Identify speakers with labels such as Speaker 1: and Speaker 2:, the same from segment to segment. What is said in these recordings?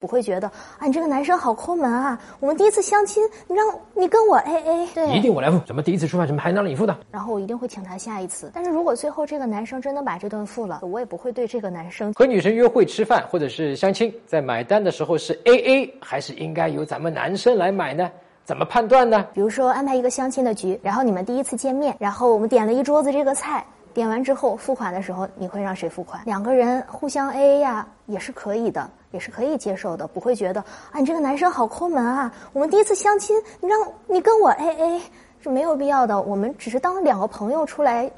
Speaker 1: 不会觉得啊，你这个男生好抠门啊！我们第一次相亲，你让你跟我 A A，对，
Speaker 2: 一定我来付。怎么第一次吃饭怎么还让你付的？
Speaker 1: 然后我一定会请他下一次。但是如果最后这个男生真的把这顿付了，我也不会对这个男生
Speaker 2: 和女生约会吃饭或者是相亲，在买单的时候是 A A 还是应该由咱们男生来买呢？怎么判断呢？
Speaker 1: 比如说安排一个相亲的局，然后你们第一次见面，然后我们点了一桌子这个菜。点完之后付款的时候，你会让谁付款？两个人互相 A A 呀，也是可以的，也是可以接受的，不会觉得啊，你这个男生好抠门啊！我们第一次相亲，你让你跟我 A A 是没有必要的。我们只是当两个朋友出来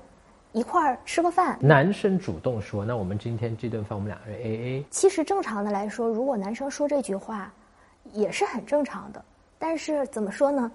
Speaker 1: 一块儿吃个饭。
Speaker 2: 男生主动说：“那我们今天这顿饭我们两个人 A A。”
Speaker 1: 其实正常的来说，如果男生说这句话，也是很正常的。但是怎么说呢？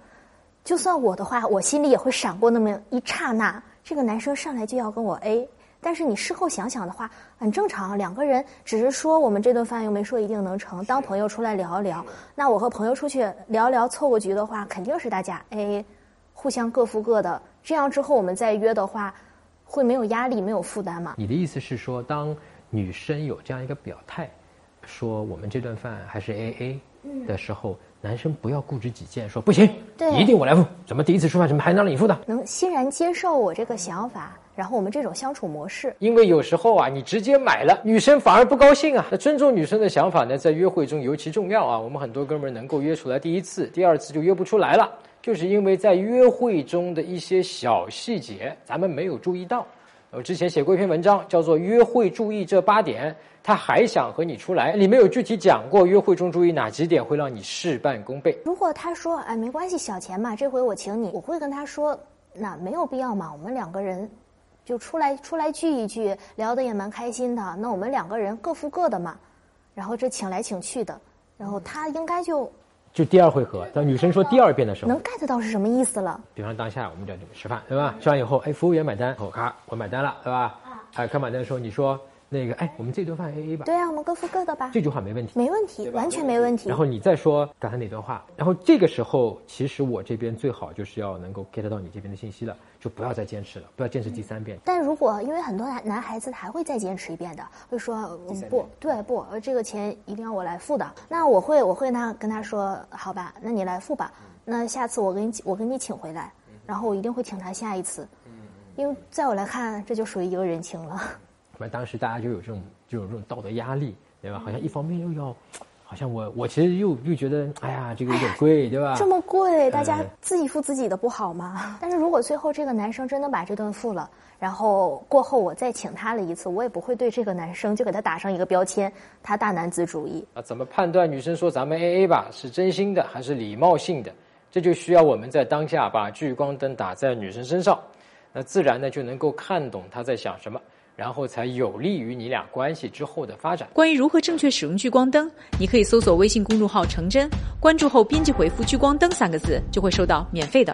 Speaker 1: 就算我的话，我心里也会闪过那么一刹那。这个男生上来就要跟我 A，但是你事后想想的话，很正常。两个人只是说我们这顿饭又没说一定能成，当朋友出来聊一聊。那我和朋友出去聊聊凑个局的话，肯定是大家 A，互相各付各的。这样之后我们再约的话，会没有压力、没有负担吗？
Speaker 2: 你的意思是说，当女生有这样一个表态，说我们这顿饭还是 AA 的时候。男生不要固执己见，说不行，
Speaker 1: 对，
Speaker 2: 一定我来付。怎么第一次吃饭，怎么还让你付的？
Speaker 1: 能欣然接受我这个想法，然后我们这种相处模式。
Speaker 2: 因为有时候啊，你直接买了，女生反而不高兴啊。那尊重女生的想法呢，在约会中尤其重要啊。我们很多哥们儿能够约出来第一次、第二次就约不出来了，就是因为在约会中的一些小细节，咱们没有注意到。我之前写过一篇文章，叫做《约会注意这八点》，他还想和你出来，里面有具体讲过约会中注意哪几点会让你事半功倍。
Speaker 1: 如果他说哎没关系，小钱嘛，这回我请你，我会跟他说那没有必要嘛，我们两个人就出来出来聚一聚，聊得也蛮开心的，那我们两个人各付各的嘛，然后这请来请去的，然后他应该就。
Speaker 2: 就第二回合，当女生说第二遍的时候，
Speaker 1: 能 get 到是什么意思了？
Speaker 2: 比方当下我们在吃饭，对吧？吃完以后，哎，服务员买单，我咔，我买单了，对吧？哎，开买单的时候，你说。那个，哎，我们这顿饭 A A 吧。
Speaker 1: 对啊，我们各付各的吧。
Speaker 2: 这句话没问题，
Speaker 1: 没问题，完全没问题。
Speaker 2: 然后你再说刚才哪段话，然后这个时候，其实我这边最好就是要能够 get 到你这边的信息了，就不要再坚持了，不要坚持第三遍。
Speaker 1: 但如果因为很多男男孩子还会再坚持一遍的，会说不对不，这个钱一定要我来付的。那我会我会那跟他说，好吧，那你来付吧。那下次我给你我给你请回来，然后我一定会请他下一次。因为在我来看，这就属于一个人情了。
Speaker 2: 那当时大家就有这种就有这种道德压力，对吧？好像一方面又要，好像我我其实又又觉得，哎呀，这个有点贵，对吧？
Speaker 1: 这么贵，大家自己付自己的不好吗？但是如果最后这个男生真的把这顿付了，然后过后我再请他了一次，我也不会对这个男生就给他打上一个标签，他大男子主义。
Speaker 2: 啊，怎么判断女生说咱们 A A 吧是真心的还是礼貌性的？这就需要我们在当下把聚光灯打在女生身上，那自然呢就能够看懂她在想什么。然后才有利于你俩关系之后的发展。
Speaker 3: 关于如何正确使用聚光灯，你可以搜索微信公众号“成真”，关注后编辑回复“聚光灯”三个字，就会收到免费的。